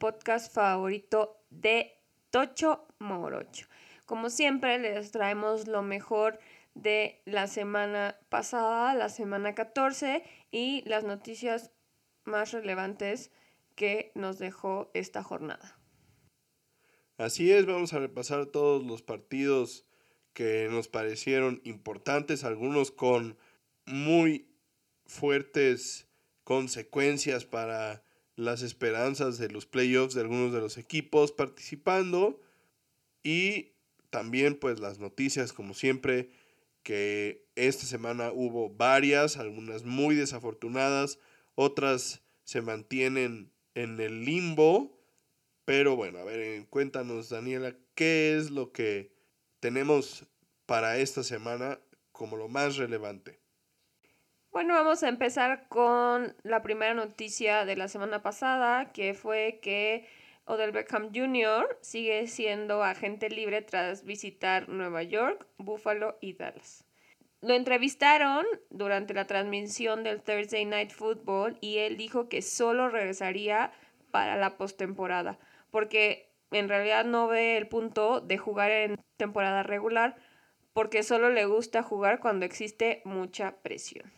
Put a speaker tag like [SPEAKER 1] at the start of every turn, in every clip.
[SPEAKER 1] podcast favorito de Tocho Morocho. Como siempre, les traemos lo mejor de la semana pasada, la semana 14, y las noticias más relevantes que nos dejó esta jornada.
[SPEAKER 2] Así es, vamos a repasar todos los partidos que nos parecieron importantes, algunos con muy fuertes consecuencias para las esperanzas de los playoffs de algunos de los equipos participando y también pues las noticias como siempre que esta semana hubo varias, algunas muy desafortunadas, otras se mantienen en el limbo, pero bueno, a ver, cuéntanos Daniela, ¿qué es lo que tenemos para esta semana como lo más relevante?
[SPEAKER 1] Bueno, vamos a empezar con la primera noticia de la semana pasada, que fue que Odell Beckham Jr. sigue siendo agente libre tras visitar Nueva York, Buffalo y Dallas. Lo entrevistaron durante la transmisión del Thursday Night Football y él dijo que solo regresaría para la postemporada, porque en realidad no ve el punto de jugar en temporada regular, porque solo le gusta jugar cuando existe mucha presión.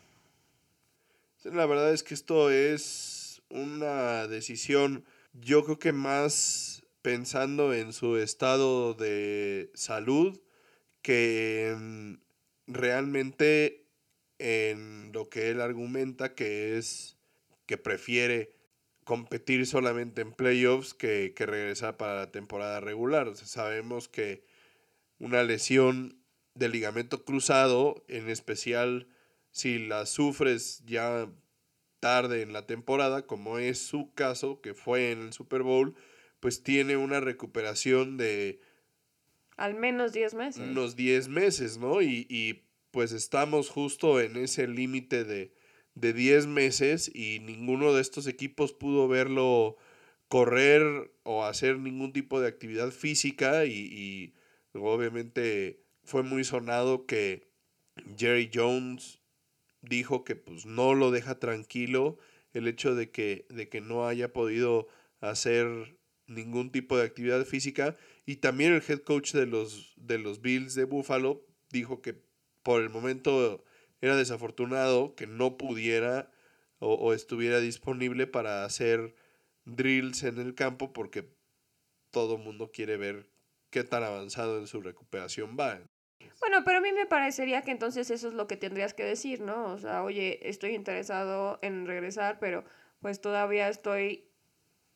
[SPEAKER 2] La verdad es que esto es una decisión, yo creo que más pensando en su estado de salud que realmente en lo que él argumenta que es que prefiere competir solamente en playoffs que, que regresar para la temporada regular. sabemos que una lesión de ligamento cruzado, en especial si la sufres ya tarde en la temporada, como es su caso, que fue en el Super Bowl, pues tiene una recuperación de...
[SPEAKER 1] Al menos 10 meses.
[SPEAKER 2] Unos 10 meses, ¿no? Y, y, pues estamos justo en ese límite de, de 10 meses y ninguno de estos equipos pudo verlo correr o hacer ningún tipo de actividad física y, y obviamente fue muy sonado que Jerry Jones dijo que pues no lo deja tranquilo el hecho de que, de que no haya podido hacer ningún tipo de actividad física y también el head coach de los, de los Bills de Buffalo dijo que por el momento era desafortunado que no pudiera o, o estuviera disponible para hacer drills en el campo porque todo mundo quiere ver qué tan avanzado en su recuperación va.
[SPEAKER 1] Bueno, pero a mí me parecería que entonces eso es lo que tendrías que decir, ¿no? O sea, oye, estoy interesado en regresar, pero pues todavía estoy,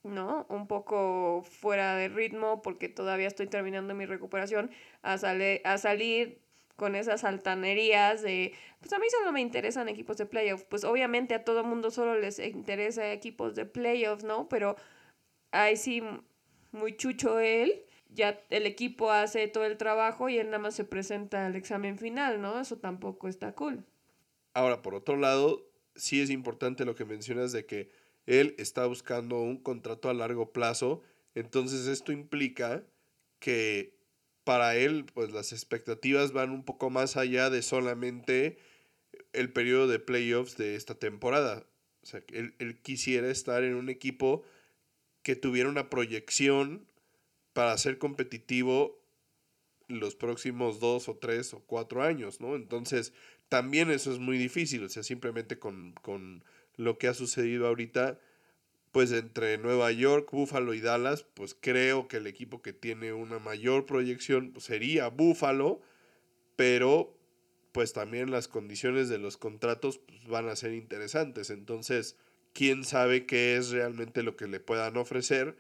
[SPEAKER 1] ¿no? Un poco fuera de ritmo porque todavía estoy terminando mi recuperación a, sale, a salir con esas altanerías de, pues a mí solo me interesan equipos de playoffs, pues obviamente a todo mundo solo les interesa equipos de playoffs, ¿no? Pero ahí sí, muy chucho él ya el equipo hace todo el trabajo y él nada más se presenta al examen final, ¿no? Eso tampoco está cool.
[SPEAKER 2] Ahora, por otro lado, sí es importante lo que mencionas de que él está buscando un contrato a largo plazo, entonces esto implica que para él, pues las expectativas van un poco más allá de solamente el periodo de playoffs de esta temporada. O sea, él, él quisiera estar en un equipo que tuviera una proyección para ser competitivo los próximos dos o tres o cuatro años, ¿no? Entonces, también eso es muy difícil, o sea, simplemente con, con lo que ha sucedido ahorita, pues entre Nueva York, Buffalo y Dallas, pues creo que el equipo que tiene una mayor proyección pues, sería Buffalo, pero pues también las condiciones de los contratos pues, van a ser interesantes, entonces, quién sabe qué es realmente lo que le puedan ofrecer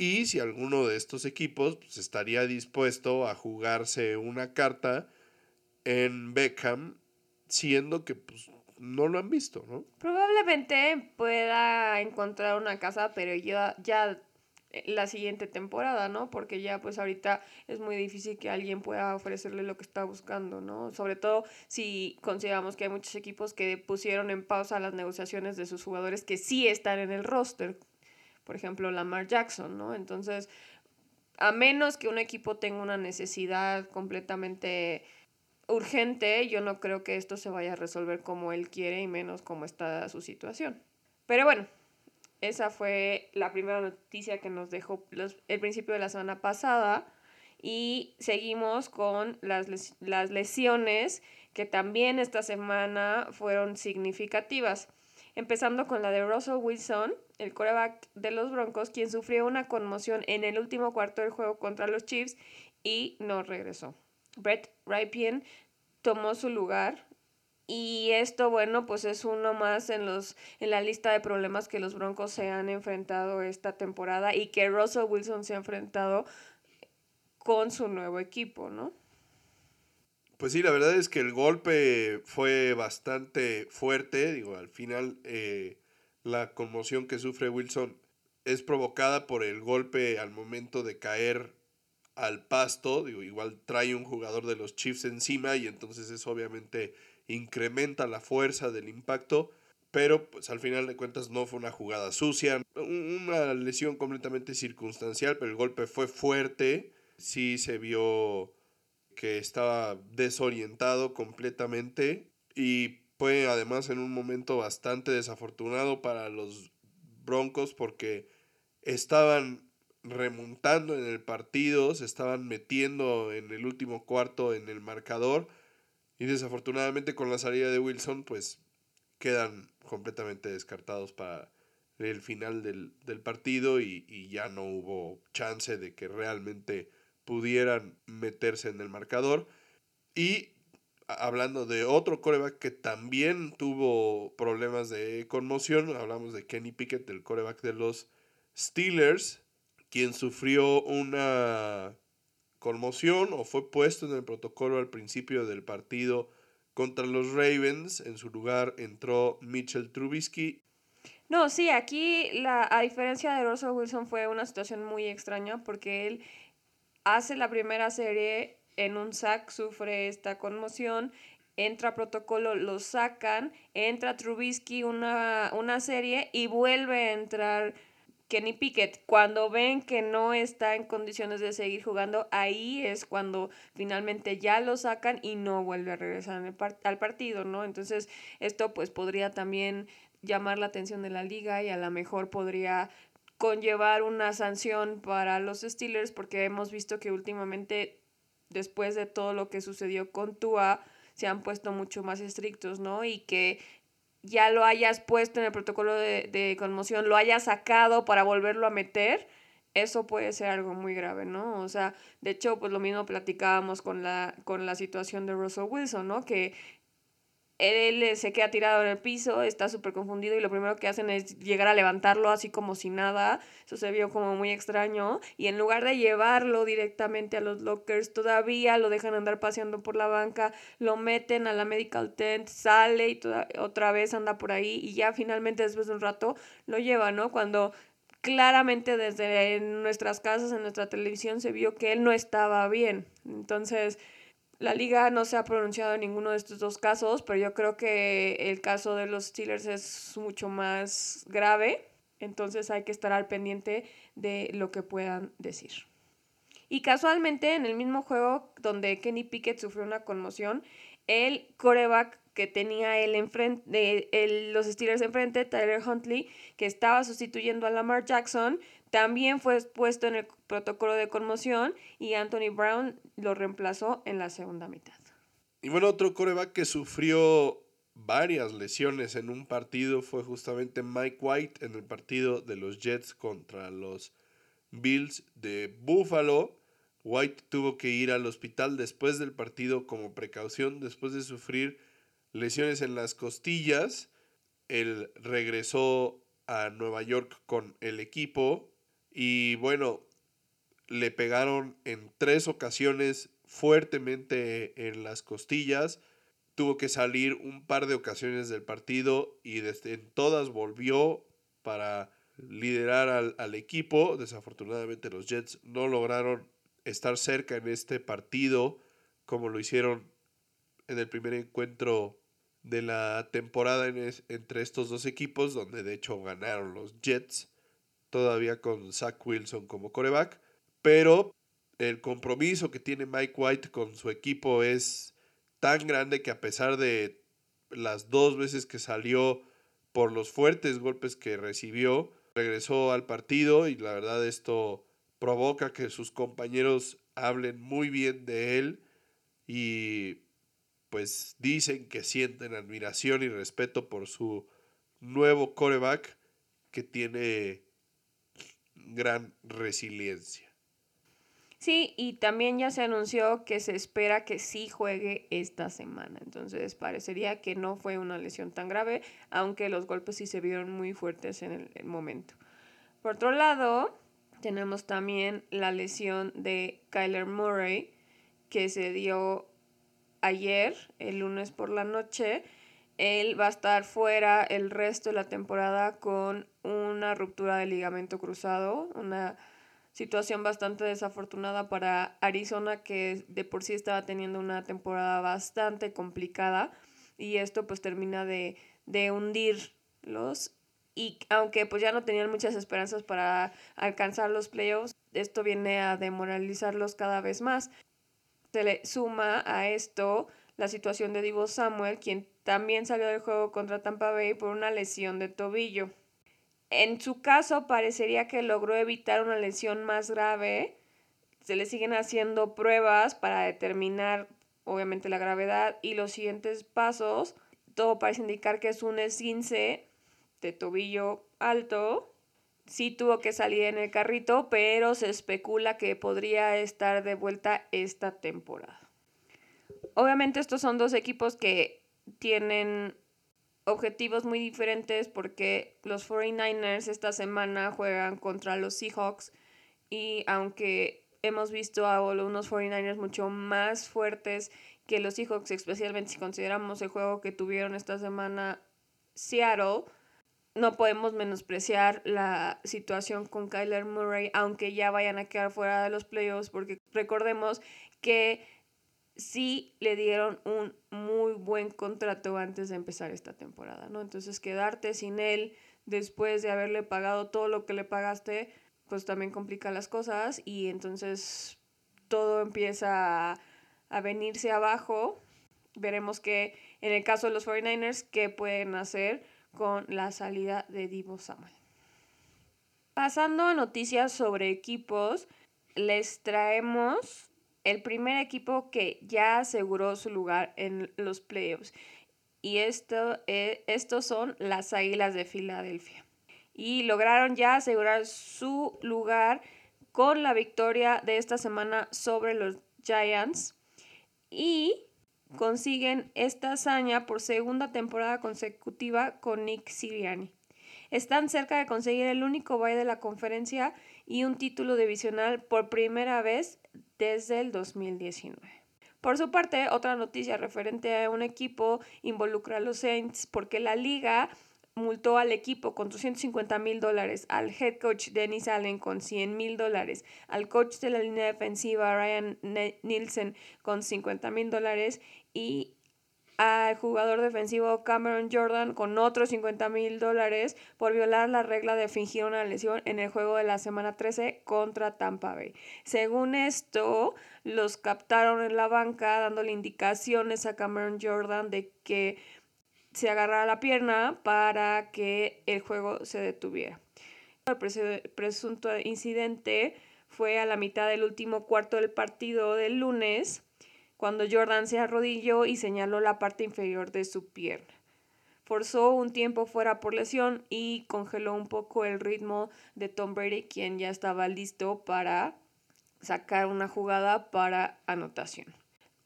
[SPEAKER 2] y si alguno de estos equipos pues, estaría dispuesto a jugarse una carta en Beckham, siendo que pues, no lo han visto, ¿no?
[SPEAKER 1] Probablemente pueda encontrar una casa, pero ya, ya la siguiente temporada, ¿no? Porque ya pues ahorita es muy difícil que alguien pueda ofrecerle lo que está buscando, ¿no? Sobre todo si consideramos que hay muchos equipos que pusieron en pausa las negociaciones de sus jugadores que sí están en el roster, por ejemplo, Lamar Jackson, ¿no? Entonces, a menos que un equipo tenga una necesidad completamente urgente, yo no creo que esto se vaya a resolver como él quiere y menos como está su situación. Pero bueno, Esa fue la primera noticia que nos dejó el principio de la semana pasada. Y seguimos con las, las lesiones que también esta semana fueron significativas. Empezando con la de Russell Wilson, el coreback de los Broncos, quien sufrió una conmoción en el último cuarto del juego contra los Chiefs y no regresó. Brett Ripien tomó su lugar y esto, bueno, pues es uno más en, los, en la lista de problemas que los Broncos se han enfrentado esta temporada y que Russell Wilson se ha enfrentado con su nuevo equipo, ¿no?
[SPEAKER 2] Pues sí, la verdad es que el golpe fue bastante fuerte. Digo, al final eh, la conmoción que sufre Wilson es provocada por el golpe al momento de caer al pasto. Digo, igual trae un jugador de los Chiefs encima y entonces eso obviamente incrementa la fuerza del impacto, pero pues al final de cuentas no fue una jugada sucia, una lesión completamente circunstancial, pero el golpe fue fuerte, sí se vio que estaba desorientado completamente y fue además en un momento bastante desafortunado para los Broncos porque estaban remontando en el partido, se estaban metiendo en el último cuarto en el marcador y desafortunadamente con la salida de Wilson, pues quedan completamente descartados para el final del, partido y, ya no hubo chance de que realmente pudieran meterse en el marcador. Y hablando de otro coreback que también tuvo problemas de conmoción, hablamos de Kenny Pickett, el coreback de los Steelers, quien sufrió una conmoción o fue puesto en el protocolo al principio del partido contra los Ravens. En su lugar entró Mitchell Trubisky.
[SPEAKER 1] No, sí, aquí la, a diferencia de Russell Wilson fue una situación muy extraña porque él hace la primera serie en un sack, sufre esta conmoción, entra protocolo, lo sacan, entra Trubisky una, una serie y vuelve a entrar Kenny Pickett, cuando ven que no está en condiciones de seguir jugando, ahí es cuando finalmente ya lo sacan y no vuelve a regresar al partido, ¿no? Entonces, esto pues podría también llamar la atención de la liga y a lo mejor podría conllevar una sanción para los Steelers porque hemos visto que últimamente después de todo lo que sucedió con Tua se han puesto mucho más estrictos, ¿no? Y que ya lo hayas puesto en el protocolo de, conmoción, lo hayas sacado para volverlo a meter, eso puede ser algo muy grave, ¿no? O sea, de hecho, pues lo mismo platicábamos con la, con la situación de Russell Wilson, ¿no? Que él se queda tirado en el piso, está súper confundido y lo primero que hacen es llegar a levantarlo así como si nada. Eso se vio como muy extraño. Y en lugar de llevarlo directamente a los lockers, todavía lo dejan andar paseando por la banca, lo meten a la medical tent, sale y otra vez anda por ahí y ya finalmente después de un rato lo lleva, ¿no? Cuando claramente desde nuestras casas, en nuestra televisión, se vio que él no estaba bien. Entonces la liga no se ha pronunciado en ninguno de estos dos casos, pero yo creo que el caso de los Steelers es mucho más grave, entonces hay que estar al pendiente de lo que puedan decir. Y casualmente en el mismo juego donde Kenny Pickett sufrió una conmoción, el coreback que tenía él enfrente, el, los Steelers enfrente, Tyler Huntley, que estaba sustituyendo a Lamar Jackson, también fue puesto en el protocolo de conmoción y Anthony Brown lo reemplazó en la segunda mitad.
[SPEAKER 2] Y bueno, otro coreback que sufrió varias lesiones en un partido fue justamente Mike White en el partido de los Jets contra los Bills de Buffalo. White tuvo que ir al hospital después del partido como precaución, después de sufrir lesiones en las costillas. Él regresó a Nueva York con el equipo y bueno, le pegaron en tres ocasiones fuertemente en las costillas. Tuvo que salir un par de ocasiones del partido y desde en todas volvió para liderar al, al, equipo. Desafortunadamente los Jets no lograron estar cerca en este partido como lo hicieron en el primer encuentro de la temporada entre estos dos equipos, donde de hecho ganaron los Jets todavía con Zach Wilson como coreback, pero el compromiso que tiene Mike White con su equipo es tan grande que a pesar de las dos veces que salió por los fuertes golpes que recibió, regresó al partido y la verdad esto provoca que sus compañeros hablen muy bien de él y pues dicen que sienten admiración y respeto por su nuevo coreback que tiene gran resiliencia.
[SPEAKER 1] Sí, y también ya se anunció que se espera que sí juegue esta semana. Entonces parecería que no fue una lesión tan grave, aunque los golpes sí se vieron muy fuertes en el, momento. Por otro lado, tenemos también la lesión de Kyler Murray, que se dio ayer, el lunes por la noche. Él va a estar fuera el resto de la temporada con una ruptura de ligamento cruzado, una situación bastante desafortunada para Arizona que de por sí estaba teniendo una temporada bastante complicada y esto pues termina de, de hundirlos y aunque pues ya no tenían muchas esperanzas para alcanzar los playoffs, esto viene a demoralizarlos cada vez más. Se le suma a esto la situación de Divo Samuel, quien también salió del juego contra Tampa Bay por una lesión de tobillo. En su caso, parecería que logró evitar una lesión más grave. Se le siguen haciendo pruebas para determinar, obviamente, la gravedad y los siguientes pasos. Todo parece indicar que es un esguince de tobillo alto. Sí tuvo que salir en el carrito, pero se especula que podría estar de vuelta esta temporada. Obviamente estos son dos equipos que tienen objetivos muy diferentes porque los 49ers esta semana juegan contra los Seahawks y aunque hemos visto a unos 49ers mucho más fuertes que los Seahawks, especialmente si consideramos el juego que tuvieron esta semana Seattle, no podemos menospreciar la situación con Kyler Murray, aunque ya vayan a quedar fuera de los playoffs, porque recordemos que sí le dieron un muy buen contrato antes de empezar esta temporada, ¿no? Entonces quedarte sin él después de haberle pagado todo lo que le pagaste, pues también complica las cosas y entonces todo empieza a, venirse abajo. Veremos que en el caso de los 49ers, qué pueden hacer con la salida de Divo Samuel. Pasando a noticias sobre equipos, les traemos el primer equipo que ya aseguró su lugar en los playoffs. Y esto, eh, estos son las Águilas de Filadelfia. Y lograron ya asegurar su lugar con la victoria de esta semana sobre los Giants. Y consiguen esta hazaña por segunda temporada consecutiva con Nick Siriani. Están cerca de conseguir el único bye de la conferencia y un título divisional por primera vez desde el 2019. Por su parte, otra noticia referente a un equipo involucra a los Saints porque la liga multó al equipo con 250 mil dólares, al head coach Dennis Allen con 100 mil dólares, al coach de la línea defensiva Ryan Nielsen con 50 mil dólares y al jugador defensivo Cameron Jordan con otros 50 mil dólares por violar la regla de fingir una lesión en el juego de la semana 13 contra Tampa Bay. Según esto, los captaron en la banca dándole indicaciones a Cameron Jordan de que se agarrara la pierna para que el juego se detuviera. El presunto incidente fue a la mitad del último cuarto del partido del lunes cuando Jordan se arrodilló y señaló la parte inferior de su pierna. Forzó un tiempo fuera por lesión y congeló un poco el ritmo de Tom Brady, quien ya estaba listo para sacar una jugada para anotación.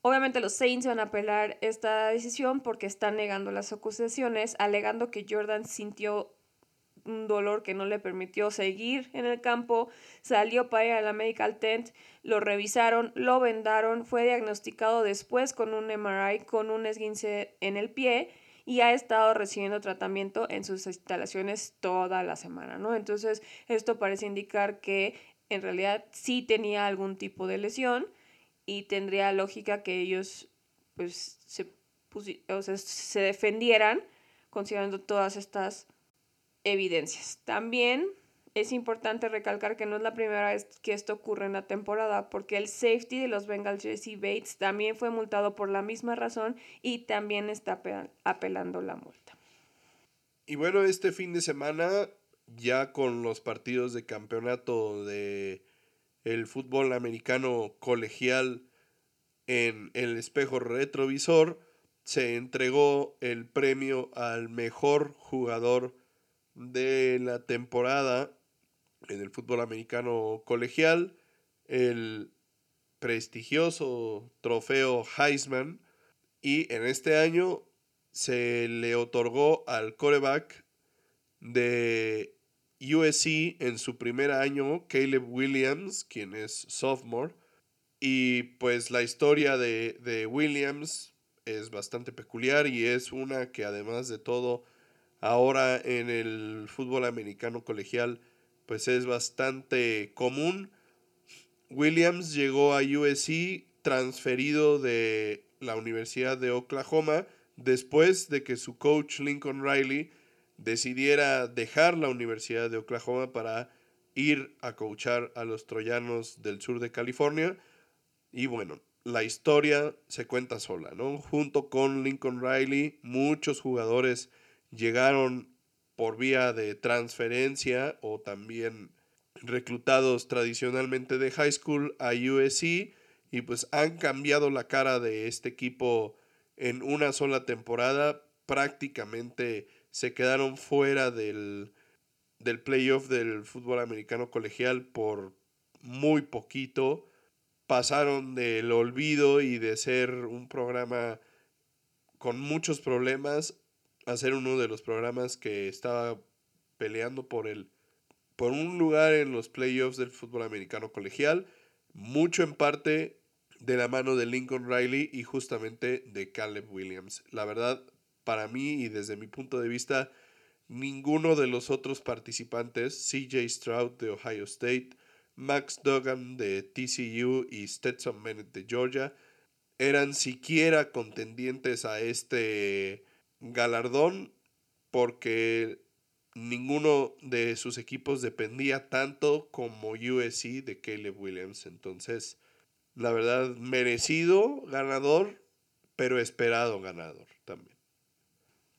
[SPEAKER 1] Obviamente los Saints van a apelar esta decisión porque están negando las acusaciones, alegando que Jordan sintió un dolor que no le permitió seguir en el campo, salió para ir a la medical tent, lo revisaron, lo vendaron, fue diagnosticado después con un MRI, con un esguince en el pie y ha estado recibiendo tratamiento en sus instalaciones toda la semana, ¿no? Entonces, esto parece indicar que en realidad sí tenía algún tipo de lesión y tendría lógica que ellos pues se, o sea, se defendieran considerando todas estas evidencias. También es importante recalcar que no es la primera vez que esto ocurre en la temporada, porque el safety de los Bengals, Jesse Bates, también fue multado por la misma razón y también está apelando la multa.
[SPEAKER 2] Y bueno, este fin de semana ya con los partidos de campeonato de el fútbol americano colegial en el espejo retrovisor, se entregó el premio al mejor jugador de la temporada en el fútbol americano colegial, el prestigioso trofeo Heisman, y en este año se le otorgó al coreback de USC en su primer año, Caleb Williams, quien es sophomore. Y pues la historia de, de Williams es bastante peculiar y es una que además de todo ahora en el fútbol americano colegial pues es bastante común. Williams llegó a USC transferido de la Universidad de Oklahoma después de que su coach Lincoln Riley decidiera dejar la Universidad de Oklahoma para ir a coachar a los troyanos del sur de California. Y bueno, la historia se cuenta sola, ¿no? Junto con Lincoln Riley, muchos jugadores llegaron por vía de transferencia o también reclutados tradicionalmente de high school a USC y pues han cambiado la cara de este equipo en una sola temporada. Prácticamente se quedaron fuera del, del playoff del fútbol americano colegial por muy poquito. Pasaron del olvido y de ser un programa con muchos problemas a ser uno de los programas que estaba peleando por el por un lugar en los playoffs del fútbol americano colegial, mucho en parte de la mano de Lincoln Riley y justamente de Caleb Williams. La verdad, para mí y desde mi punto de vista, ninguno de los otros participantes, CJ Stroud de Ohio State, Max Duggan de TCU y Stetson Bennett de Georgia, eran siquiera contendientes a este galardón porque ninguno de sus equipos dependía tanto como USC de Caleb Williams. Entonces, la verdad, merecido ganador, pero esperado ganador también.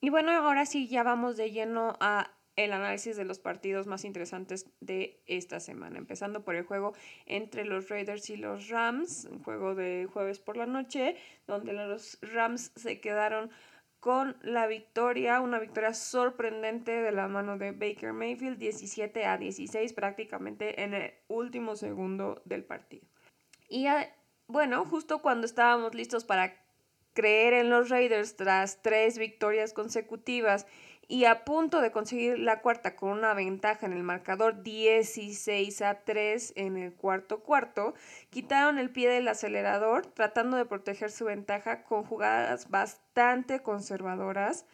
[SPEAKER 1] Y bueno, ahora sí, ya vamos de lleno a el análisis de los partidos más interesantes de esta semana, empezando por el juego entre los Raiders y los Rams, un juego de jueves por la noche, donde los Rams se quedaron con la victoria, una victoria sorprendente de la mano de Baker Mayfield, 17 a 16 prácticamente en el último segundo del partido. Y bueno, justo cuando estábamos listos para creer en los Raiders tras tres victorias consecutivas y a punto de conseguir la cuarta con una ventaja en el marcador 16 a 3 en el cuarto cuarto, quitaron el pie del acelerador tratando de proteger su ventaja con jugadas bastante conservadoras,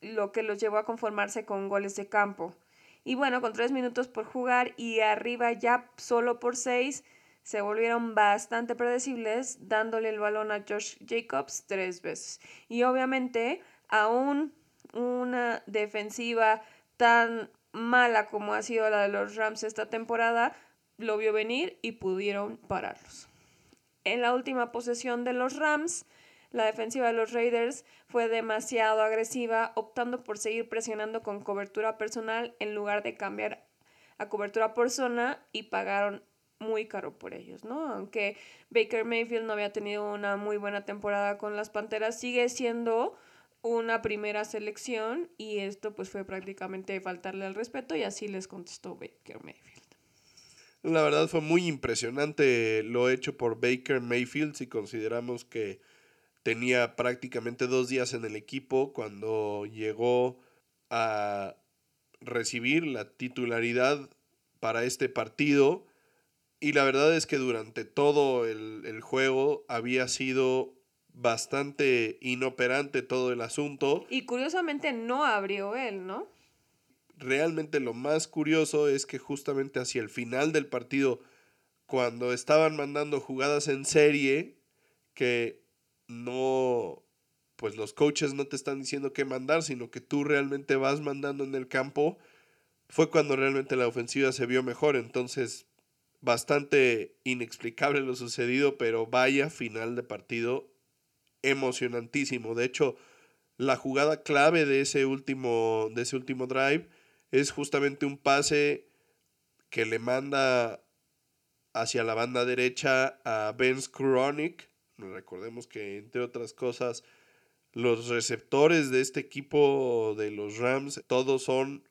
[SPEAKER 1] lo que los llevó a conformarse con goles de campo. Y bueno, con tres minutos por jugar y arriba ya solo por seis, se volvieron bastante predecibles, dándole el balón a Josh Jacobs tres veces. Y obviamente, aún una defensiva tan mala como ha sido la de los Rams esta temporada, lo vio venir y pudieron pararlos. En la última posesión de los Rams, la defensiva de los Raiders fue demasiado agresiva, optando por seguir presionando con cobertura personal en lugar de cambiar a cobertura por zona y pagaron muy caro por ellos, ¿no? Aunque Baker Mayfield no había tenido una muy buena temporada con las Panteras, sigue siendo una primera selección y esto pues fue prácticamente faltarle al respeto y así les contestó Baker Mayfield.
[SPEAKER 2] La verdad fue muy impresionante lo hecho por Baker Mayfield si consideramos que tenía prácticamente dos días en el equipo cuando llegó a recibir la titularidad para este partido y la verdad es que durante todo el, el juego había sido bastante inoperante todo el asunto.
[SPEAKER 1] Y curiosamente no abrió él, ¿no?
[SPEAKER 2] Realmente lo más curioso es que justamente hacia el final del partido, cuando estaban mandando jugadas en serie, que no, pues los coaches no te están diciendo qué mandar, sino que tú realmente vas mandando en el campo, fue cuando realmente la ofensiva se vio mejor. Entonces, bastante inexplicable lo sucedido, pero vaya final de partido emocionantísimo. De hecho, la jugada clave de ese último, de ese último drive es justamente un pase que le manda hacia la banda derecha a Ben Skronik. Recordemos que, entre otras cosas, los receptores de este equipo de los Rams, todos son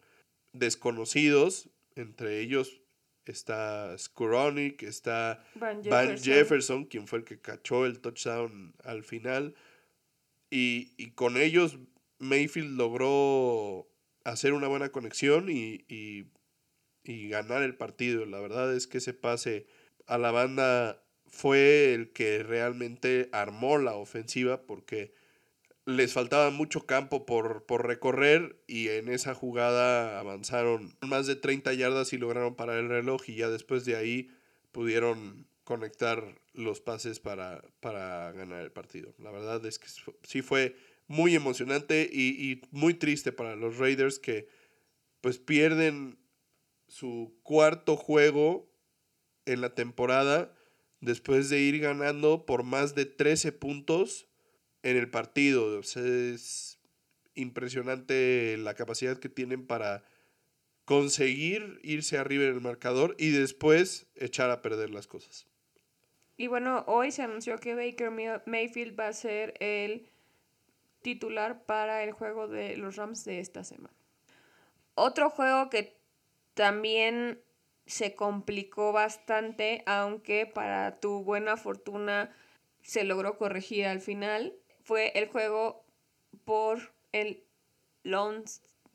[SPEAKER 2] desconocidos. Entre ellos está Skronik, está Van Jefferson. quien fue el que cachó el touchdown al final. Y, con ellos Mayfield logró hacer una buena conexión y, y ganar el partido. La verdad es que ese pase a la banda fue el que realmente armó la ofensiva porque les faltaba mucho campo por, por, recorrer y en esa jugada avanzaron más de 30 yardas y lograron parar el reloj y ya después de ahí pudieron conectar los pases para, para ganar el partido. La verdad es que sí fue muy emocionante y, y muy triste para los Raiders que pues pierden su cuarto juego en la temporada después de ir ganando por más de 13 puntos en el partido. es impresionante la capacidad que tienen para conseguir irse arriba en el marcador y después echar a perder las cosas.
[SPEAKER 1] Y bueno, hoy se anunció que Baker Mayfield va a ser el titular para el juego de los Rams de esta semana. Otro juego que también se complicó bastante, aunque para tu buena fortuna se logró corregir al final, fue el juego por el Lone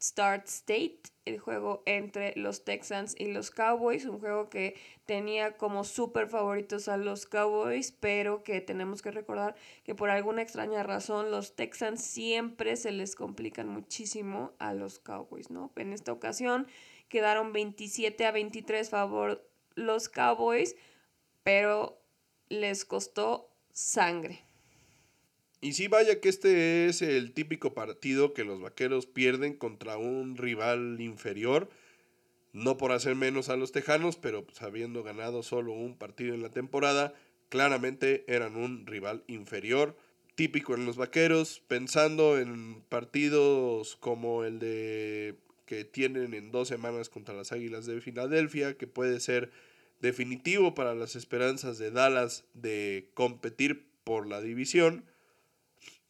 [SPEAKER 1] Start State, el juego entre los Texans y los Cowboys, un juego que tenía como súper favoritos a los Cowboys, pero que tenemos que recordar que por alguna extraña razón los Texans siempre se les complican muchísimo a los Cowboys, ¿no? En esta ocasión quedaron 27 a 23 favor los Cowboys, pero les costó sangre.
[SPEAKER 2] Y sí, vaya que este es el típico partido que los vaqueros pierden contra un rival inferior. No por hacer menos a los tejanos, pero pues, habiendo ganado solo un partido en la temporada, claramente eran un rival inferior. Típico en los vaqueros, pensando en partidos como el de que tienen en dos semanas contra las Águilas de Filadelfia, que puede ser definitivo para las esperanzas de Dallas de competir por la división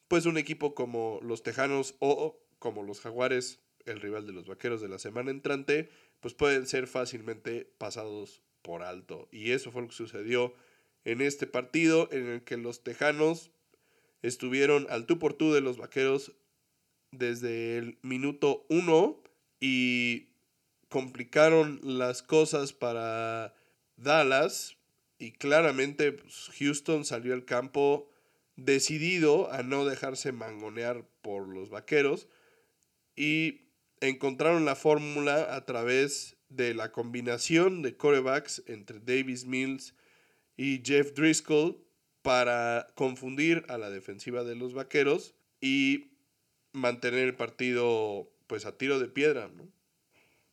[SPEAKER 2] pues un equipo como los Tejanos o como los Jaguares, el rival de los Vaqueros de la semana entrante, pues pueden ser fácilmente pasados por alto. Y eso fue lo que sucedió en este partido en el que los Tejanos estuvieron al tú por tú de los Vaqueros desde el minuto uno y complicaron las cosas para Dallas y claramente pues, Houston salió al campo decidido a no dejarse mangonear por los vaqueros y encontraron la fórmula a través de la combinación de corebacks entre Davis Mills y Jeff Driscoll para confundir a la defensiva de los vaqueros y mantener el partido pues a tiro de piedra, ¿no?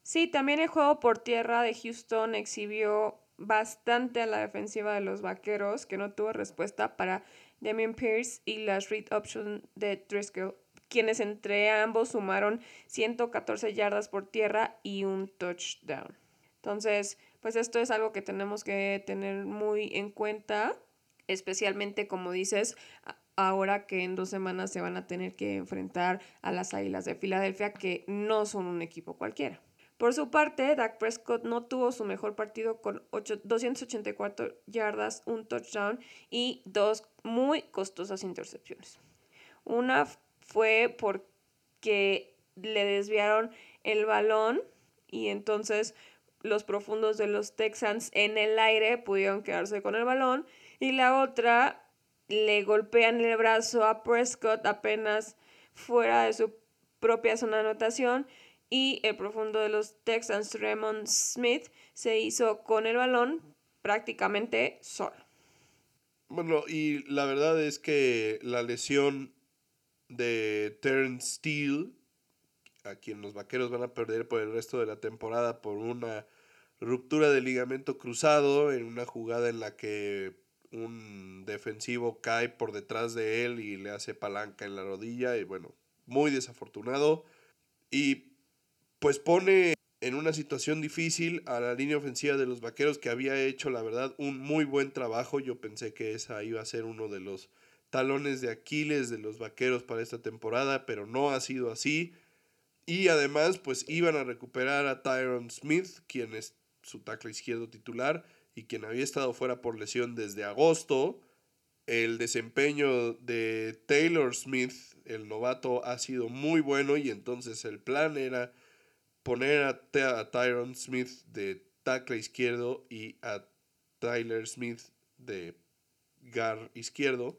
[SPEAKER 1] Sí, también el juego por tierra de Houston exhibió bastante a la defensiva de los vaqueros, que no tuvo respuesta para Damien Pierce y las read option de Driscoll, quienes entre ambos sumaron 114 yardas por tierra y un touchdown. Entonces, pues esto es algo que tenemos que tener muy en cuenta, especialmente como dices, ahora que en dos semanas se van a tener que enfrentar a las Águilas de Filadelfia, que no son un equipo cualquiera. Por su parte, Dak Prescott no tuvo su mejor partido con 284 yardas, un touchdown y dos muy costosas intercepciones. Una fue porque le desviaron el balón y entonces los profundos de los Texans en el aire pudieron quedarse con el balón y la otra le golpean el brazo a Prescott apenas fuera de su propia zona de anotación y el profundo de los Texans, Raymond Smith, se hizo con el balón prácticamente solo.
[SPEAKER 2] Bueno, y la verdad es que la lesión de Terrence Steele, a quien los vaqueros van a perder por el resto de la temporada por una ruptura de ligamento cruzado en una jugada en la que un defensivo cae por detrás de él y le hace palanca en la rodilla y bueno, muy desafortunado. Y pues pone en una situación difícil a la línea ofensiva de los Vaqueros que había hecho, la verdad, un muy buen trabajo. Yo pensé que esa iba a ser uno de los talones de Aquiles de los Vaqueros para esta temporada, pero no ha sido así. Y además, pues iban a recuperar a Tyron Smith, quien es su tackle izquierdo titular y quien había estado fuera por lesión desde agosto. El desempeño de Taylor Smith, el novato, ha sido muy bueno y entonces el plan era poner a, Tyron Smith de tackle izquierdo y a Tyler Smith de gar izquierdo,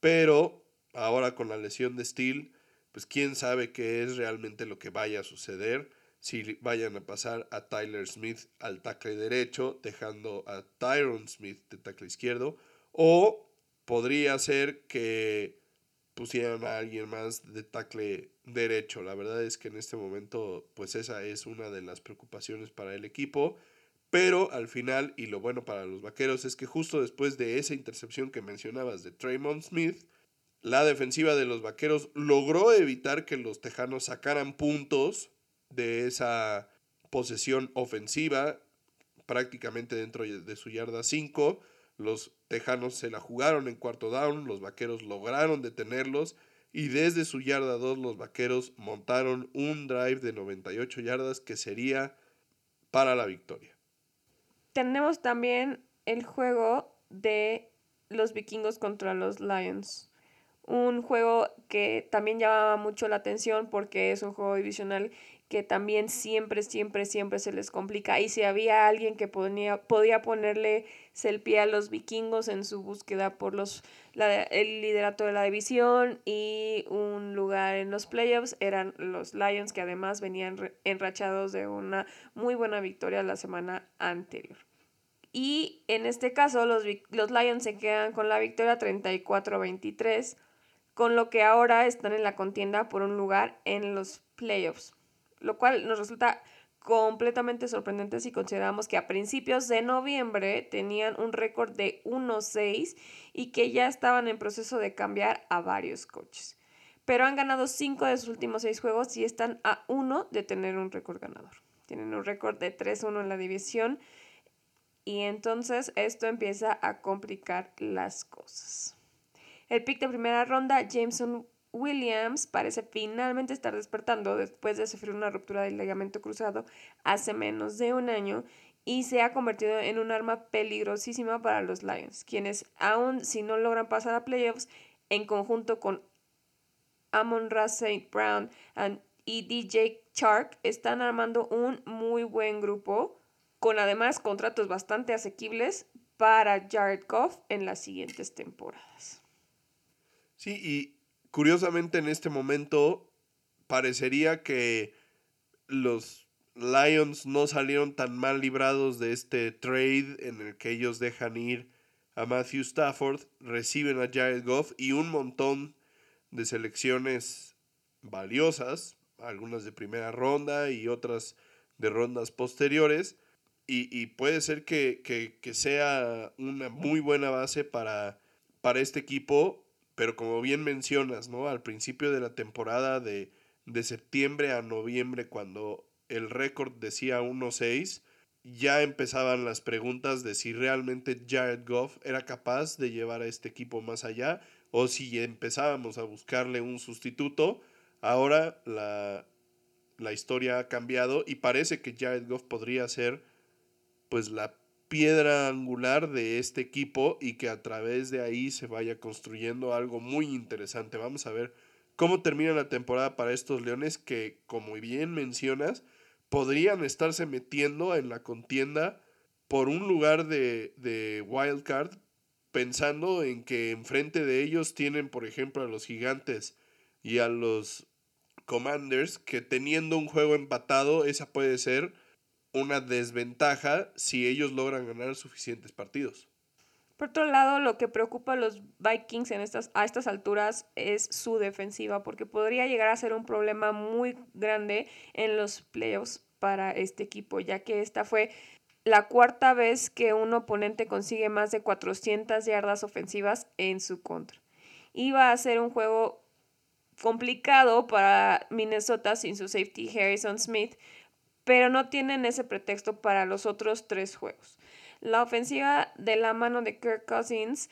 [SPEAKER 2] pero ahora con la lesión de Steele, pues quién sabe qué es realmente lo que vaya a suceder si vayan a pasar a Tyler Smith al tackle derecho, dejando a Tyron Smith de tackle izquierdo, o podría ser que pusieran a alguien más de tackle derecho. La verdad es que en este momento, pues esa es una de las preocupaciones para el equipo. Pero al final, y lo bueno para los vaqueros, es que justo después de esa intercepción que mencionabas de Traymond Smith, la defensiva de los vaqueros logró evitar que los tejanos sacaran puntos de esa posesión ofensiva, prácticamente dentro de su yarda 5. Los tejanos se la jugaron en cuarto down, los vaqueros lograron detenerlos y desde su yarda 2 los vaqueros montaron un drive de 98 yardas que sería para la victoria.
[SPEAKER 1] Tenemos también el juego de los vikingos contra los Lions. Un juego que también llamaba mucho la atención porque es un juego divisional que también siempre, siempre, siempre se les complica. Y si había alguien que podía, podía ponerle pie a los vikingos en su búsqueda por los, el liderato de la división y un lugar en los playoffs, eran los Lions, que además venían enrachados de una muy buena victoria la semana anterior. Y en este caso, los, los Lions se quedan con la victoria 34-23, con lo que ahora están en la contienda por un lugar en los playoffs lo cual nos resulta completamente sorprendente si consideramos que a principios de noviembre tenían un récord de 1-6 y que ya estaban en proceso de cambiar a varios coches. Pero han ganado 5 de sus últimos 6 juegos y están a 1 de tener un récord ganador. Tienen un récord de 3-1 en la división y entonces esto empieza a complicar las cosas. El pick de primera ronda, Jameson Williams parece finalmente estar despertando después de sufrir una ruptura del ligamento cruzado hace menos de un año y se ha convertido en un arma peligrosísima para los Lions, quienes aún si no logran pasar a playoffs en conjunto con Amon Ross St. Brown y DJ Chark están armando un muy buen grupo con además contratos bastante asequibles para Jared Goff en las siguientes temporadas.
[SPEAKER 2] Sí, y Curiosamente en este momento parecería que los Lions no salieron tan mal librados de este trade en el que ellos dejan ir a Matthew Stafford, reciben a Jared Goff y un montón de selecciones valiosas, algunas de primera ronda y otras de rondas posteriores. Y, puede ser que, que, sea una muy buena base para, para este equipo pero como bien mencionas, ¿no? Al principio de la temporada de, de septiembre a noviembre, cuando el récord decía 1-6, ya empezaban las preguntas de si realmente Jared Goff era capaz de llevar a este equipo más allá o si empezábamos a buscarle un sustituto. Ahora la, la historia ha cambiado y parece que Jared Goff podría ser pues la piedra angular de este equipo y que a través de ahí se vaya construyendo algo muy interesante. Vamos a ver cómo termina la temporada para estos Leones que, como bien mencionas, podrían estarse metiendo en la contienda por un lugar de, de wild card, pensando en que enfrente de ellos tienen, por ejemplo, a los gigantes y a los commanders, que teniendo un juego empatado, esa puede ser una desventaja si ellos logran ganar suficientes partidos.
[SPEAKER 1] Por otro lado, lo que preocupa a los Vikings en estas, a estas alturas es su defensiva, porque podría llegar a ser un problema muy grande en los playoffs para este equipo, ya que esta fue la cuarta vez que un oponente consigue más de 400 yardas ofensivas en su contra. Iba a ser un juego complicado para Minnesota sin su safety Harrison Smith, pero no tienen ese pretexto para los otros tres juegos. La ofensiva de la mano de Kirk Cousins,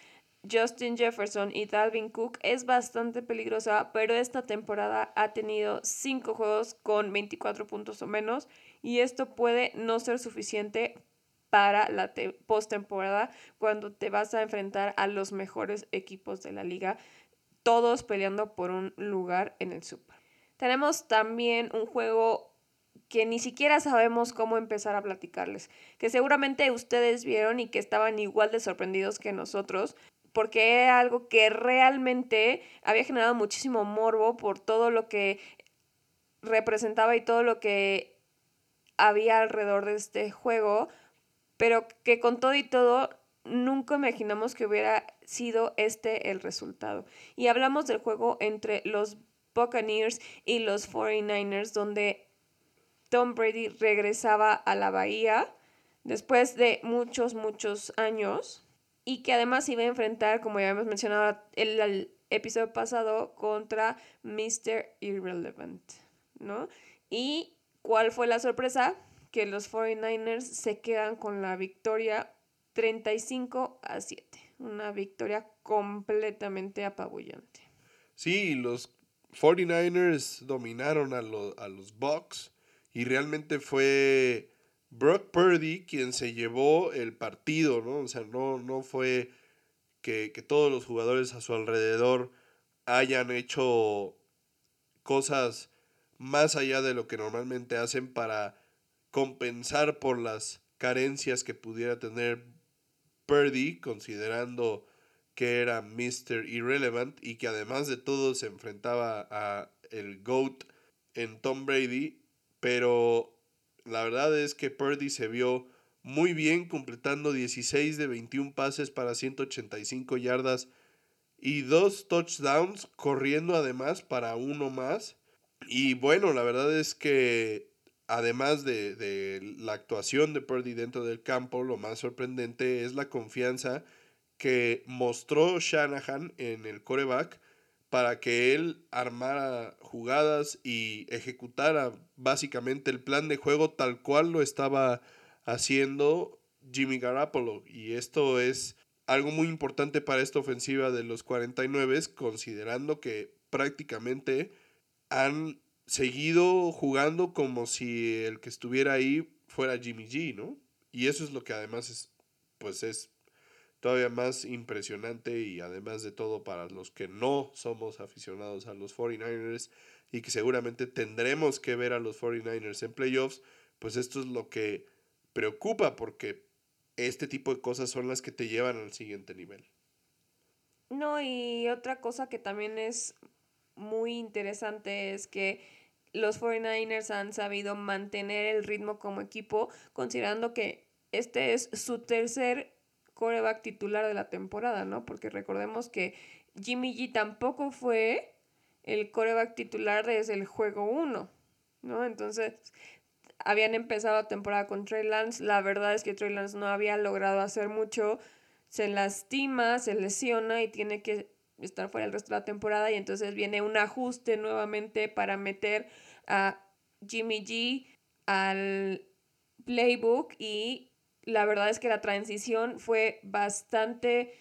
[SPEAKER 1] Justin Jefferson y Dalvin Cook es bastante peligrosa, pero esta temporada ha tenido cinco juegos con 24 puntos o menos y esto puede no ser suficiente para la postemporada cuando te vas a enfrentar a los mejores equipos de la liga, todos peleando por un lugar en el Super. Tenemos también un juego que ni siquiera sabemos cómo empezar a platicarles, que seguramente ustedes vieron y que estaban igual de sorprendidos que nosotros, porque era algo que realmente había generado muchísimo morbo por todo lo que representaba y todo lo que había alrededor de este juego, pero que con todo y todo nunca imaginamos que hubiera sido este el resultado. Y hablamos del juego entre los Buccaneers y los 49ers, donde Tom Brady regresaba a la Bahía después de muchos, muchos años y que además iba a enfrentar, como ya hemos mencionado el, el episodio pasado, contra Mr. Irrelevant, ¿no? Y cuál fue la sorpresa? Que los 49ers se quedan con la victoria 35 a 7. Una victoria completamente apabullante.
[SPEAKER 2] Sí, los 49ers dominaron a, a los Bucks y realmente fue Brock Purdy quien se llevó el partido, ¿no? O sea, no, no fue que, todos los jugadores a su alrededor hayan hecho cosas más allá de lo que normalmente hacen para compensar por las carencias que pudiera tener Purdy, considerando que era Mr. Irrelevant y que además de todo se enfrentaba a el GOAT en Tom Brady pero la verdad es que Purdy se vio muy bien completando 16 de 21 pases para 185 yardas y dos touchdowns corriendo además para uno más. Y bueno, la verdad es que además de, de, la actuación de Purdy dentro del campo, lo más sorprendente es la confianza que mostró Shanahan en el coreback para que él armara jugadas y ejecutara básicamente el plan de juego tal cual lo estaba haciendo Jimmy Garoppolo. Y esto es algo muy importante para esta ofensiva de los 49, considerando que prácticamente han seguido jugando como si el que estuviera ahí fuera Jimmy G, ¿no? Y eso es lo que además es, pues es todavía más impresionante y además de todo para los que no somos aficionados a los 49ers y que seguramente tendremos que ver a los 49ers en playoffs, pues esto es lo que preocupa porque este tipo de cosas son las que te llevan al siguiente nivel.
[SPEAKER 1] No, y otra cosa que también es muy interesante es que los 49ers han sabido mantener el ritmo como equipo, considerando que este es su tercer coreback titular de la temporada, ¿no? Porque recordemos que Jimmy G tampoco fue el coreback titular desde el juego 1, ¿no? Entonces, habían empezado la temporada con Trey Lance. La verdad es que Trey Lance no había logrado hacer mucho. Se lastima, se lesiona y tiene que estar fuera el resto de la temporada. Y entonces viene un ajuste nuevamente para meter a Jimmy G al playbook y la verdad es que la transición fue bastante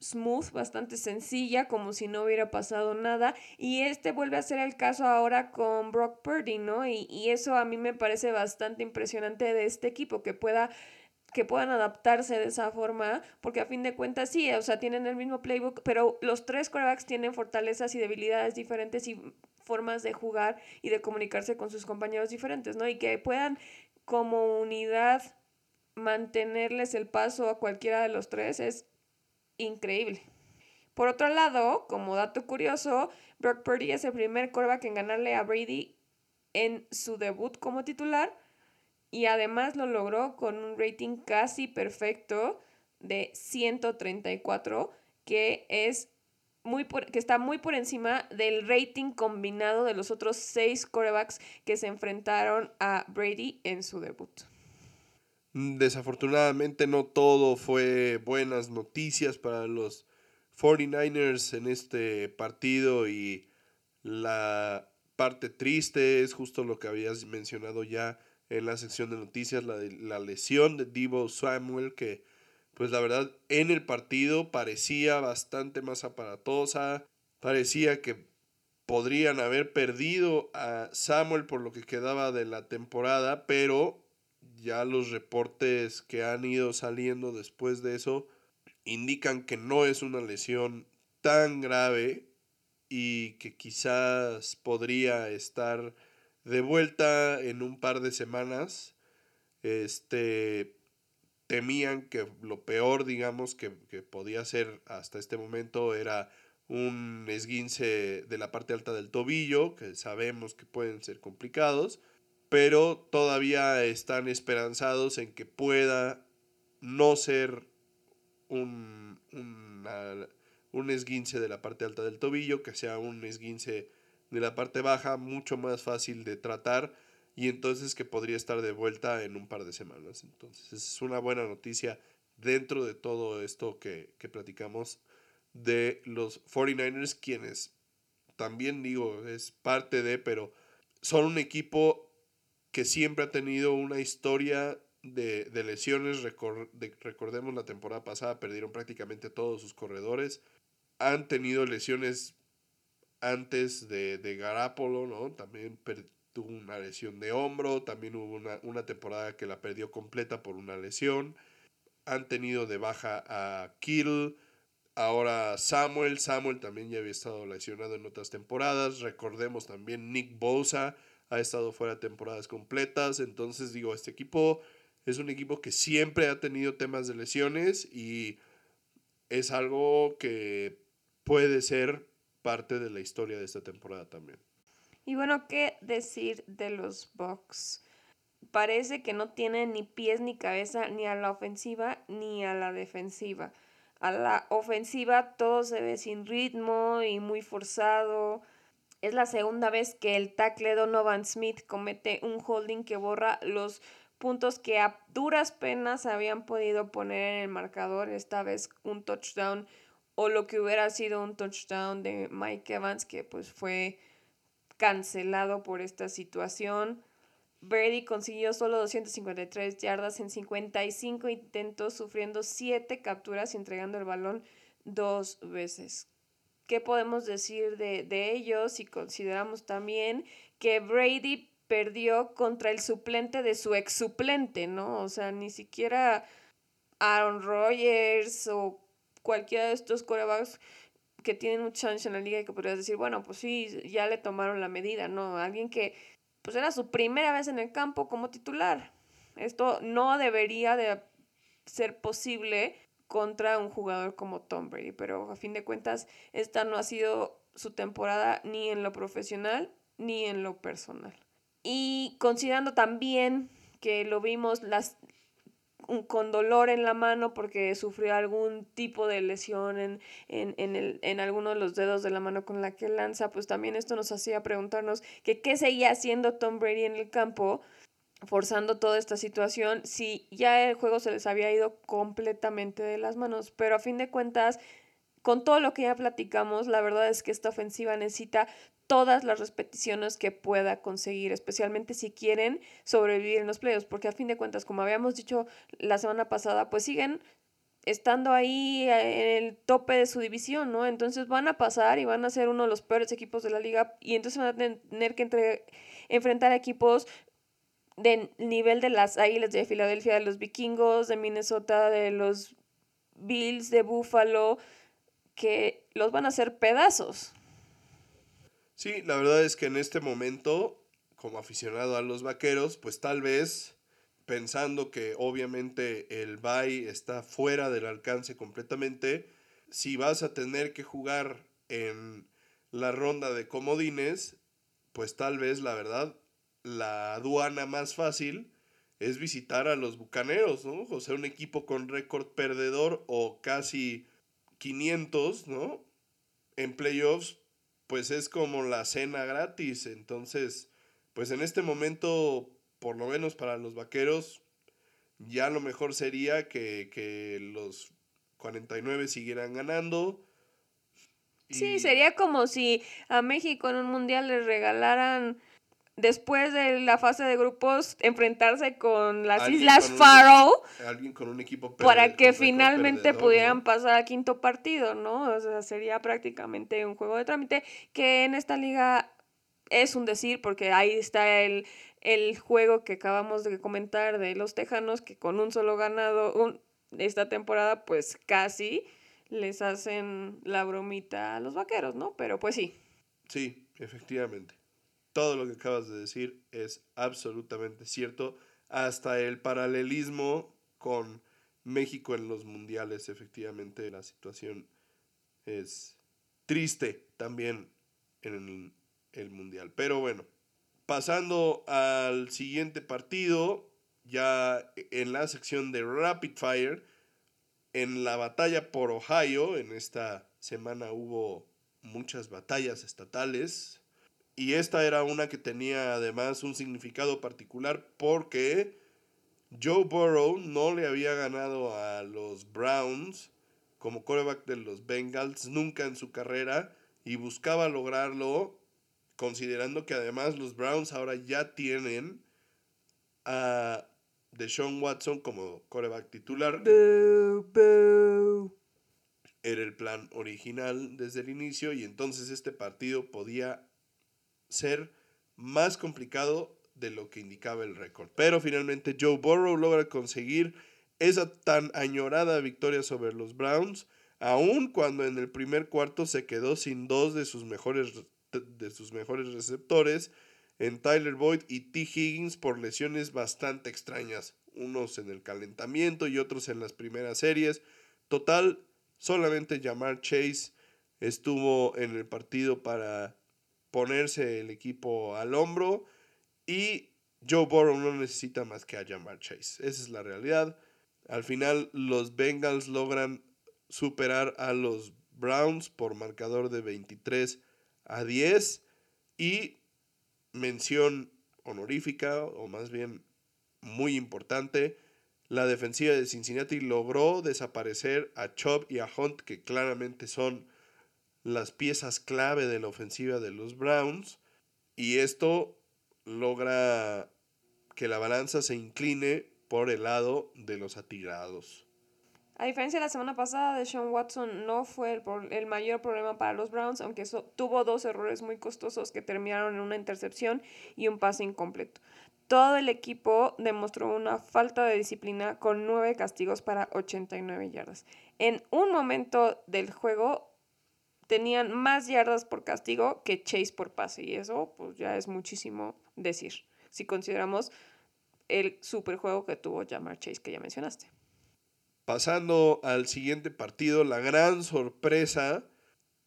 [SPEAKER 1] smooth, bastante sencilla, como si no hubiera pasado nada. Y este vuelve a ser el caso ahora con Brock Purdy, ¿no? Y, y eso a mí me parece bastante impresionante de este equipo, que pueda que puedan adaptarse de esa forma, porque a fin de cuentas sí, o sea, tienen el mismo playbook, pero los tres quarterbacks tienen fortalezas y debilidades diferentes y formas de jugar y de comunicarse con sus compañeros diferentes, ¿no? Y que puedan como unidad mantenerles el paso a cualquiera de los tres es increíble. Por otro lado, como dato curioso, Brock Purdy es el primer quarterback en ganarle a Brady en su debut como titular y además lo logró con un rating casi perfecto de 134 que es muy que está muy por encima del rating combinado de los otros seis quarterbacks que se enfrentaron a Brady en su debut.
[SPEAKER 2] Desafortunadamente no todo fue buenas noticias para los 49ers en este partido y La parte triste es justo lo que habías mencionado ya en la sección de noticias, la, la lesión de Divo Samuel, que pues la verdad en el partido parecía bastante más aparatosa, parecía que podrían haber perdido a Samuel por lo que quedaba de la temporada, pero ya los reportes que han ido saliendo después de eso indican que no es una lesión tan grave y que quizás podría estar de vuelta en un par de semanas. Este temían que lo peor, digamos, que, que podía ser hasta este momento era un esguince de la parte alta del tobillo, que sabemos que pueden ser complicados, pero todavía están esperanzados en que pueda no ser un, un esguince de la parte alta del tobillo, que sea un esguince de la parte baja, mucho más fácil de tratar y entonces que podría estar de vuelta en un par de semanas. Entonces es una buena noticia dentro de todo esto que, que platicamos de los 49ers, quienes también digo, es parte de, pero son un equipo que siempre ha tenido una historia de, de lesiones. recordemos la temporada pasada, perdieron prácticamente todos sus corredores. Han tenido lesiones antes de, de Garapolo, ¿no? También tuvo una lesión de hombro, también hubo una, una temporada que la perdió completa por una lesión. Han tenido de baja a Kittle, ahora Samuel. Samuel también ya había estado lesionado en otras temporadas. Recordemos también Nick Bosa ha estado fuera temporadas completas. Entonces digo, este equipo es un equipo que siempre ha tenido temas de lesiones y es algo que puede ser parte de la historia de esta temporada también.
[SPEAKER 1] Y bueno, ¿qué decir de los Bucks? Parece que no tienen ni pies ni cabeza ni a la ofensiva ni a la defensiva. A la ofensiva todo se ve sin ritmo y muy forzado. Es la segunda vez que el tackle Donovan Smith comete un holding que borra los puntos que a duras penas habían podido poner en el marcador, esta vez un touchdown o lo que hubiera sido un touchdown de Mike Evans que pues fue cancelado por esta situación. Brady consiguió solo 253 yardas en 55 intentos, sufriendo 7 capturas y entregando el balón dos veces. ¿Qué podemos decir de, ellos si consideramos también que Brady perdió contra el suplente de su ex suplente, ¿no? O sea, ni siquiera Aaron Rodgers o cualquiera de estos corebacks que tienen un chance en la liga y que podrías decir, bueno, pues sí, ya le tomaron la medida, ¿no? Alguien que pues era su primera vez en el campo como titular. Esto no debería de ser posible contra un jugador como Tom Brady, pero a fin de cuentas esta no ha sido su temporada ni en lo profesional ni en lo personal. Y considerando también que lo vimos las, con dolor en la mano porque sufrió algún tipo de lesión en, en, en, el, en alguno de los dedos de la mano con la que lanza, pues también esto nos hacía preguntarnos que qué seguía haciendo Tom Brady en el campo forzando toda esta situación si ya el juego se les había ido completamente de las manos. Pero a fin de cuentas, con todo lo que ya platicamos, la verdad es que esta ofensiva necesita todas las repeticiones que pueda conseguir, especialmente si quieren sobrevivir en los playoffs, porque a fin de cuentas, como habíamos dicho la semana pasada, pues siguen estando ahí en el tope de su división, ¿no? Entonces van a pasar y van a ser uno de los peores equipos de la liga y entonces van a tener que entre, enfrentar equipos de nivel de las Águilas de Filadelfia, de los Vikingos, de Minnesota, de los Bills, de Buffalo, que los van a hacer pedazos.
[SPEAKER 2] Sí, la verdad es que en este momento, como aficionado a los vaqueros, pues tal vez pensando que obviamente el bye está fuera del alcance completamente, si vas a tener que jugar en la ronda de comodines, pues tal vez la verdad la aduana más fácil es visitar a los Bucaneros, ¿no? O sea, un equipo con récord perdedor o casi 500, ¿no? En playoffs, pues es como la cena gratis. Entonces, pues en este momento, por lo menos para los Vaqueros, ya lo mejor sería que, que los 49 siguieran ganando
[SPEAKER 1] Sí, sería como si a México en un mundial les regalaran, después de la fase de grupos, enfrentarse con las Islas Faroe
[SPEAKER 2] alguien con un equipo
[SPEAKER 1] para que finalmente
[SPEAKER 2] perdedor,
[SPEAKER 1] pudieran
[SPEAKER 2] ¿no?
[SPEAKER 1] pasar al quinto partido, ¿no? O sea, sería prácticamente un juego de trámite que en esta liga es un decir, porque ahí está el, el juego que acabamos de comentar de los Tejanos, que con un solo ganado un, esta temporada, pues casi les hacen la bromita a los vaqueros, ¿no? Pero pues sí.
[SPEAKER 2] Sí, efectivamente. Todo lo que acabas de decir es absolutamente cierto. Hasta el paralelismo con México en los mundiales, efectivamente, la situación es triste también en el, mundial. Pero bueno, pasando al siguiente partido, ya en la sección de Rapid Fire, en la batalla por Ohio, en esta semana hubo muchas batallas estatales. Y esta era una que tenía además un significado particular porque Joe Burrow no le había ganado a los Browns como quarterback de los Bengals nunca en su carrera y buscaba lograrlo considerando que además los Browns ahora ya tienen a Deshaun Watson como quarterback titular.
[SPEAKER 1] Boo, boo.
[SPEAKER 2] Era el plan original desde el inicio y entonces este partido podía ser más complicado de lo que indicaba el récord. Pero finalmente Joe Burrow logra conseguir esa tan añorada victoria sobre los Browns, aun cuando en el primer cuarto se quedó sin dos de sus mejores, de sus mejores receptores, en Tyler Boyd y T. Higgins por lesiones bastante extrañas, unos en el calentamiento y otros en las primeras series. Total, solamente Jamar Chase estuvo en el partido para ponerse el equipo al hombro y Joe Burrow no necesita más que a Jamar Chase. Esa es la realidad. Al final los Bengals logran superar a los Browns por marcador de 23 a 10 y mención honorífica o más bien muy importante, la defensiva de Cincinnati logró desaparecer a Chubb y a Hunt que claramente son las piezas clave de la ofensiva de los Browns y esto logra que la balanza se incline por el lado de los atigrados.
[SPEAKER 1] A diferencia de la semana pasada, Deshaun Watson no fue el, el mayor problema para los Browns, aunque so- tuvo dos errores muy costosos que terminaron en una intercepción y un pase incompleto. Todo el equipo demostró una falta de disciplina con nueve castigos para 89 yardas. En un momento del juego tenían más yardas por castigo que Chase por pase y eso pues ya es muchísimo decir si consideramos el superjuego que tuvo Jamar Chase que ya mencionaste.
[SPEAKER 2] Pasando al siguiente partido, la gran sorpresa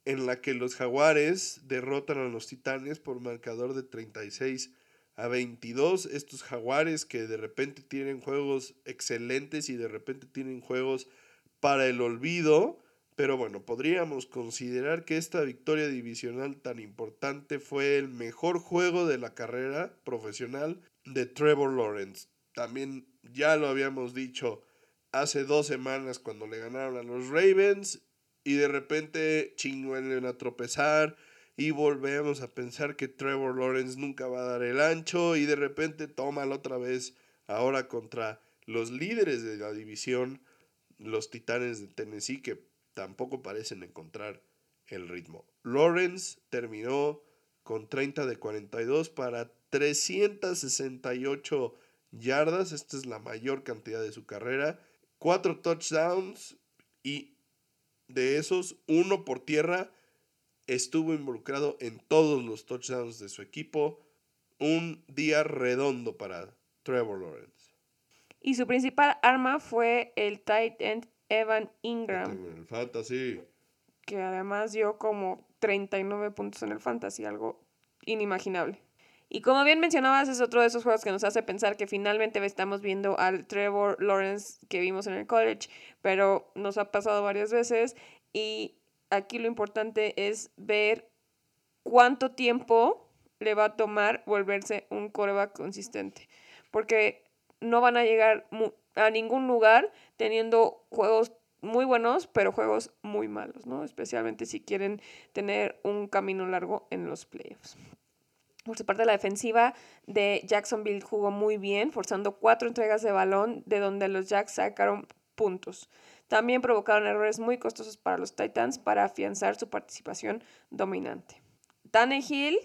[SPEAKER 2] en la que los Jaguares derrotan a los Titanes por marcador de 36 a 22. Estos Jaguares que de repente tienen juegos excelentes y de repente tienen juegos para el olvido. Pero bueno, podríamos considerar que esta victoria divisional tan importante fue el mejor juego de la carrera profesional de Trevor Lawrence. También ya lo habíamos dicho hace dos semanas cuando le ganaron a los Ravens y de repente chingüen a tropezar y volvemos a pensar que Trevor Lawrence nunca va a dar el ancho y de repente toma la otra vez ahora contra los líderes de la división, los Titanes de Tennessee que tampoco parecen encontrar el ritmo. Lawrence terminó con 30 de 42 para 368 yardas, esta es la mayor cantidad de su carrera, cuatro touchdowns y de esos uno por tierra estuvo involucrado en todos los touchdowns de su equipo. Un día redondo para Trevor Lawrence.
[SPEAKER 1] Y su principal arma fue el tight end Evan Ingram,
[SPEAKER 2] en el fantasy.
[SPEAKER 1] que además dio como 39 puntos en el fantasy, algo inimaginable. Y como bien mencionabas, es otro de esos juegos que nos hace pensar que finalmente estamos viendo al Trevor Lawrence que vimos en el college, pero nos ha pasado varias veces y aquí lo importante es ver cuánto tiempo le va a tomar volverse un coreback consistente, porque no van a llegar a ningún lugar teniendo juegos muy buenos, pero juegos muy malos, ¿no? Especialmente si quieren tener un camino largo en los playoffs. Por su parte, la defensiva de Jacksonville jugó muy bien, forzando cuatro entregas de balón, de donde los Jacks sacaron puntos. También provocaron errores muy costosos para los Titans para afianzar su participación dominante. Tannehill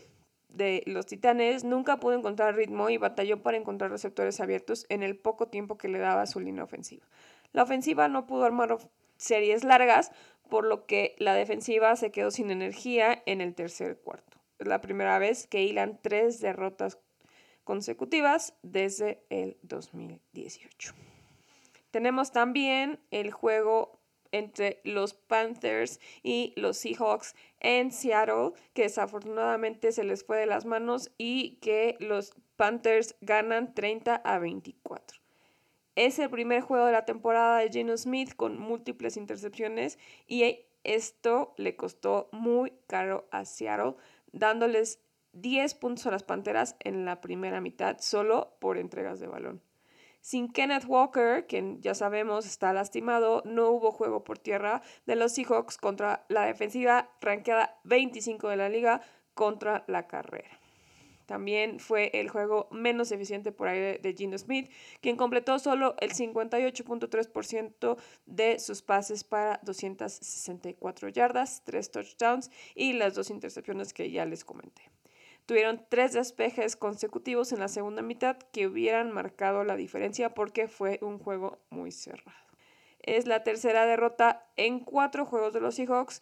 [SPEAKER 1] de los Titanes nunca pudo encontrar ritmo y batalló para encontrar receptores abiertos en el poco tiempo que le daba su línea ofensiva. La ofensiva no pudo armar series largas, por lo que la defensiva se quedó sin energía en el tercer cuarto. Es la primera vez que hilan tres derrotas consecutivas desde el 2018. Tenemos también el juego entre los Panthers y los Seahawks en Seattle, que desafortunadamente se les fue de las manos y que los Panthers ganan 30 a 24. Es el primer juego de la temporada de Geno Smith con múltiples intercepciones y esto le costó muy caro a Seattle, dándoles 10 puntos a las Panteras en la primera mitad solo por entregas de balón. Sin Kenneth Walker, quien ya sabemos está lastimado, no hubo juego por tierra de los Seahawks contra la defensiva ranqueada 25 de la liga contra la carrera. También fue el juego menos eficiente por ahí de Gino Smith, quien completó solo el 58.3% de sus pases para 264 yardas, 3 touchdowns y las dos intercepciones que ya les comenté. Tuvieron tres despejes consecutivos en la segunda mitad que hubieran marcado la diferencia porque fue un juego muy cerrado. Es la tercera derrota en cuatro juegos de los Seahawks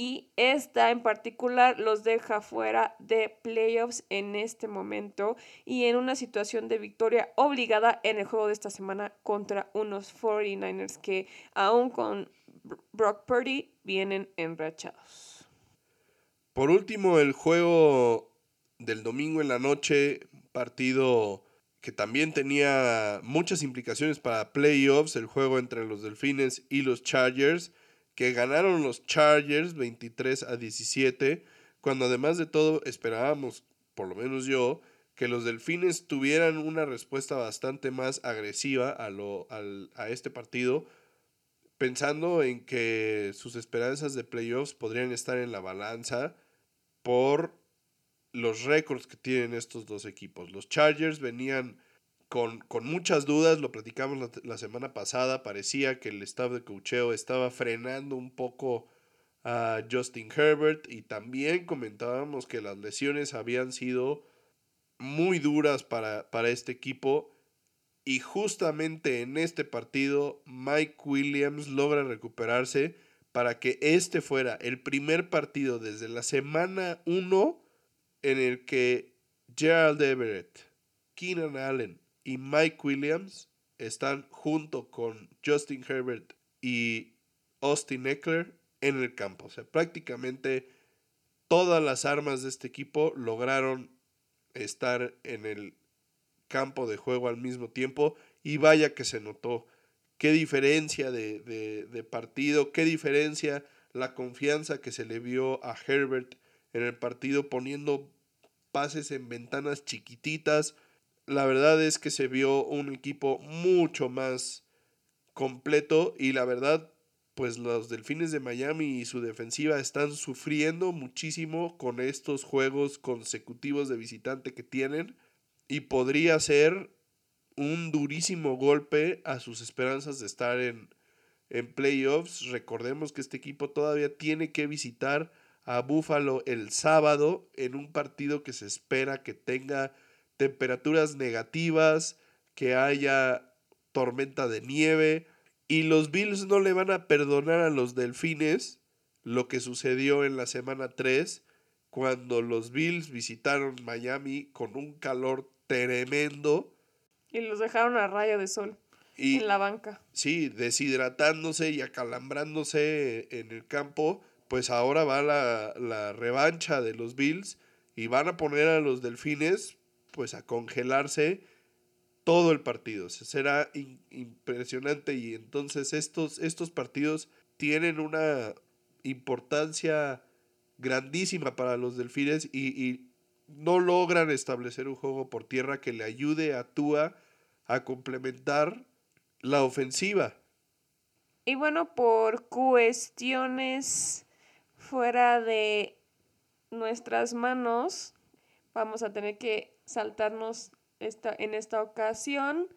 [SPEAKER 1] y esta en particular los deja fuera de playoffs en este momento y en una situación de victoria obligada en el juego de esta semana contra unos 49ers que aún con Brock Purdy vienen enrachados.
[SPEAKER 2] Por último, el juego del domingo en la noche, partido que también tenía muchas implicaciones para playoffs, el juego entre los Delfines y los Chargers, que ganaron los Chargers 23 a 17, cuando además de todo esperábamos, por lo menos yo, que los Delfines tuvieran una respuesta bastante más agresiva a, lo, a este partido, pensando en que sus esperanzas de playoffs podrían estar en la balanza por los récords que tienen estos dos equipos. Los Chargers venían con, muchas dudas, lo platicamos la, semana pasada, parecía que el staff de cocheo estaba frenando un poco a Justin Herbert y también comentábamos que las lesiones habían sido muy duras para, para este equipo y justamente en este partido Mike Williams logra recuperarse para que este fuera el primer partido desde la semana 1 en el que Gerald Everett, Keenan Allen y Mike Williams están junto con Justin Herbert y Austin Eckler en el campo. O sea, prácticamente todas las armas de este equipo lograron estar en el campo de juego al mismo tiempo y vaya que se notó. Qué diferencia de, de partido, qué diferencia la confianza que se le vio a Herbert en el partido poniendo pases en ventanas chiquititas. La verdad es que se vio un equipo mucho más completo y la verdad pues los Delfines de Miami y su defensiva están sufriendo muchísimo con estos juegos consecutivos de visitante que tienen y podría ser un durísimo golpe a sus esperanzas de estar en, en playoffs. Recordemos que este equipo todavía tiene que visitar a Buffalo el sábado en un partido que se espera que tenga temperaturas negativas, que haya tormenta de nieve y los Bills no le van a perdonar a los Delfines lo que sucedió en la semana 3 cuando los Bills visitaron Miami con un calor tremendo.
[SPEAKER 1] Y los dejaron a raya de sol en la banca.
[SPEAKER 2] Sí, deshidratándose y acalambrándose en el campo pues ahora va la, revancha de los Bills y van a poner a los Delfines pues a congelarse todo el partido. será impresionante y entonces estos, estos partidos tienen una importancia grandísima para los Delfines y, y, no logran establecer un juego por tierra que le ayude a Tua a complementar la ofensiva.
[SPEAKER 1] Y bueno, por cuestiones fuera de nuestras manos, vamos a tener que saltarnos esta, en esta ocasión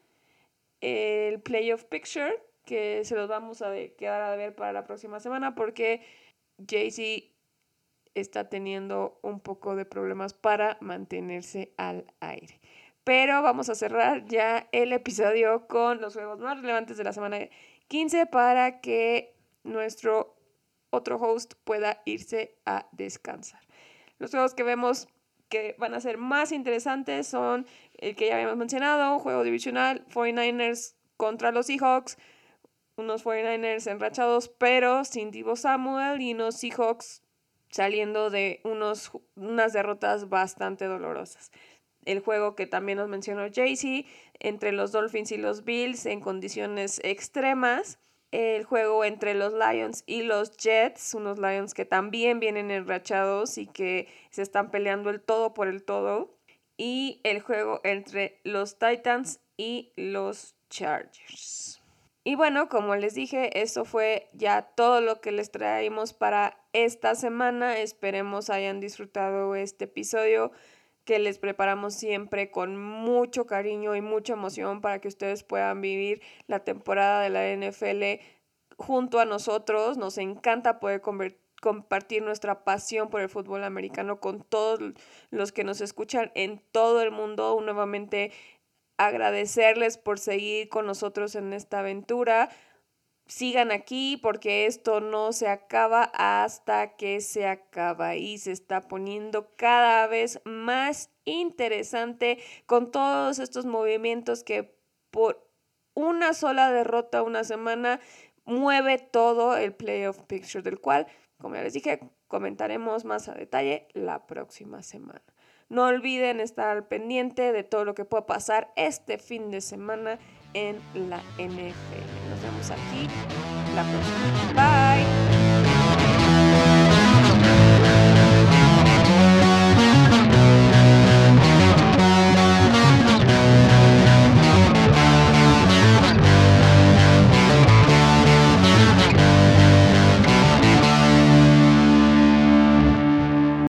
[SPEAKER 1] el Playoff Picture, que se los vamos a quedar a ver para la próxima semana porque Jay-Z está teniendo un poco de problemas para mantenerse al aire. Pero vamos a cerrar ya el episodio con los juegos más relevantes de la semana 15 para que nuestro otro host pueda irse a descansar. Los juegos que vemos que van a ser más interesantes son el que ya habíamos mencionado, juego divisional, 49ers contra los Seahawks, unos 49ers enrachados pero sin Divo Samuel y unos Seahawks saliendo de unos, unas derrotas bastante dolorosas. El juego que también nos mencionó Jaycee entre los Dolphins y los Bills en condiciones extremas. El juego entre los Lions y los Jets, unos Lions que también vienen enrachados y que se están peleando el todo por el todo. Y el juego entre los Titans y los Chargers. Y bueno, como les dije, eso fue ya todo lo que les traímos para esta semana. Esperemos hayan disfrutado este episodio que les preparamos siempre con mucho cariño y mucha emoción para que ustedes puedan vivir la temporada de la NFL junto a nosotros. Nos encanta poder compartir nuestra pasión por el fútbol americano con todos los que nos escuchan en todo el mundo. Nuevamente agradecerles por seguir con nosotros en esta aventura. Sigan aquí porque esto no se acaba hasta que se acaba y se está poniendo cada vez más interesante con todos estos movimientos que por una sola derrota una semana mueve todo el playoff picture del cual, como ya les dije, comentaremos más a detalle la próxima semana. No olviden estar pendiente de todo lo que pueda pasar este fin de semana en la NFL. Nos vemos aquí la próxima. Bye.